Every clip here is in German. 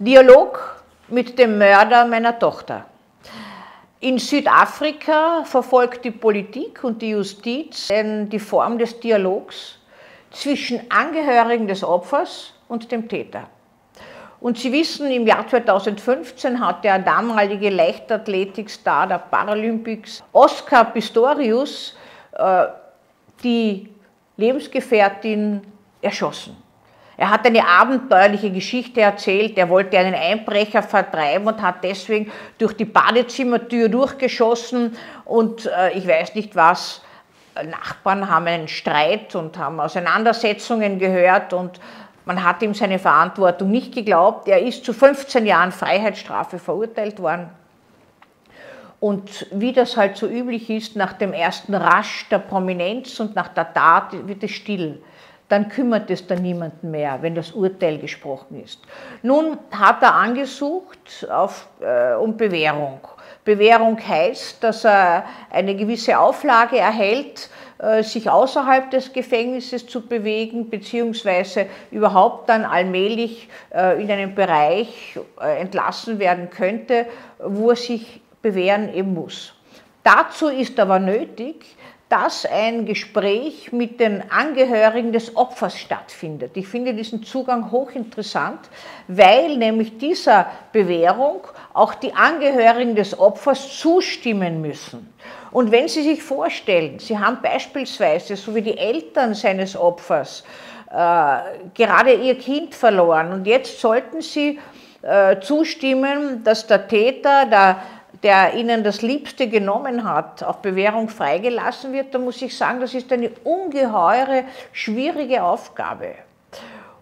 Dialog mit dem Mörder meiner Tochter. In Südafrika verfolgt die Politik und die Justiz die Form des Dialogs zwischen Angehörigen des Opfers und dem Täter. Und Sie wissen, im Jahr 2015 hat der damalige Leichtathletikstar der Paralympics, Oscar Pistorius, äh, die Lebensgefährtin erschossen. Er hat eine abenteuerliche Geschichte erzählt. Er wollte einen Einbrecher vertreiben und hat deswegen durch die Badezimmertür durchgeschossen und äh, ich weiß nicht was. Nachbarn haben einen Streit und haben Auseinandersetzungen gehört und man hat ihm seine Verantwortung nicht geglaubt. Er ist zu 15 Jahren Freiheitsstrafe verurteilt worden. Und wie das halt so üblich ist, nach dem ersten Rasch der Prominenz und nach der Tat wird es still dann kümmert es dann niemanden mehr, wenn das Urteil gesprochen ist. Nun hat er angesucht auf, äh, um Bewährung. Bewährung heißt, dass er eine gewisse Auflage erhält, äh, sich außerhalb des Gefängnisses zu bewegen, beziehungsweise überhaupt dann allmählich äh, in einen Bereich äh, entlassen werden könnte, wo er sich bewähren eben muss. Dazu ist aber nötig, dass ein Gespräch mit den Angehörigen des Opfers stattfindet. Ich finde diesen Zugang hochinteressant, weil nämlich dieser Bewährung auch die Angehörigen des Opfers zustimmen müssen. Und wenn Sie sich vorstellen, Sie haben beispielsweise, so wie die Eltern seines Opfers, äh, gerade ihr Kind verloren und jetzt sollten Sie äh, zustimmen, dass der Täter, der der ihnen das Liebste genommen hat, auf Bewährung freigelassen wird, dann muss ich sagen, das ist eine ungeheure, schwierige Aufgabe.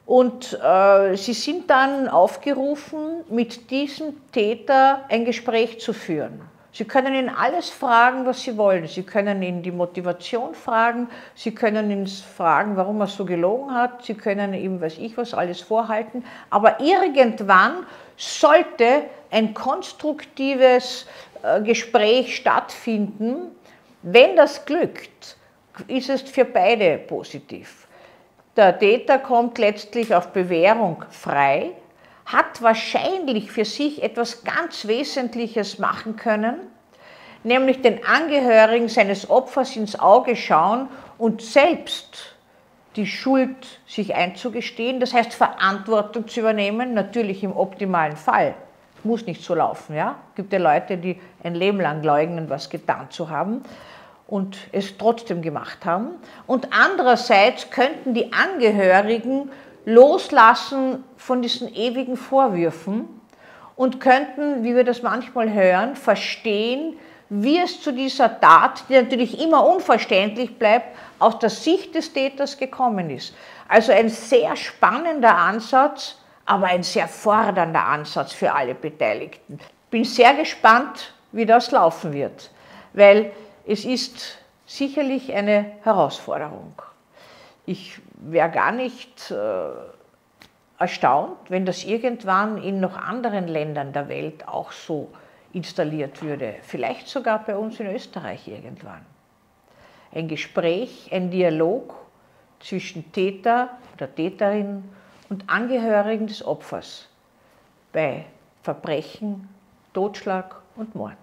Und äh, sie sind dann aufgerufen, mit diesem Täter ein Gespräch zu führen. Sie können ihn alles fragen, was Sie wollen. Sie können ihn die Motivation fragen, Sie können ihn fragen, warum er so gelogen hat, Sie können ihm, weiß ich was, alles vorhalten. Aber irgendwann sollte ein konstruktives äh, Gespräch stattfinden. Wenn das glückt, ist es für beide positiv. Der Täter kommt letztlich auf Bewährung frei, hat wahrscheinlich für sich etwas ganz Wesentliches machen können, nämlich den Angehörigen seines Opfers ins Auge schauen und selbst die Schuld sich einzugestehen, das heißt Verantwortung zu übernehmen, natürlich im optimalen Fall. Muss nicht so laufen, ja? Es gibt ja Leute, die ein Leben lang leugnen, was getan zu haben und es trotzdem gemacht haben. Und andererseits könnten die Angehörigen loslassen von diesen ewigen Vorwürfen und könnten, wie wir das manchmal hören, verstehen, wie es zu dieser Tat, die natürlich immer unverständlich bleibt, aus der Sicht des Täters gekommen ist. Also ein sehr spannender Ansatz, aber ein sehr fordernder Ansatz für alle Beteiligten. Bin sehr gespannt, wie das laufen wird, weil es ist sicherlich eine Herausforderung. Ich wäre gar nicht äh, erstaunt, wenn das irgendwann in noch anderen Ländern der Welt auch so installiert würde. Vielleicht sogar bei uns in Österreich irgendwann. Ein Gespräch, ein Dialog zwischen Täter oder Täterin und Angehörigen des Opfers bei Verbrechen, Totschlag und Mord.